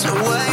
So what?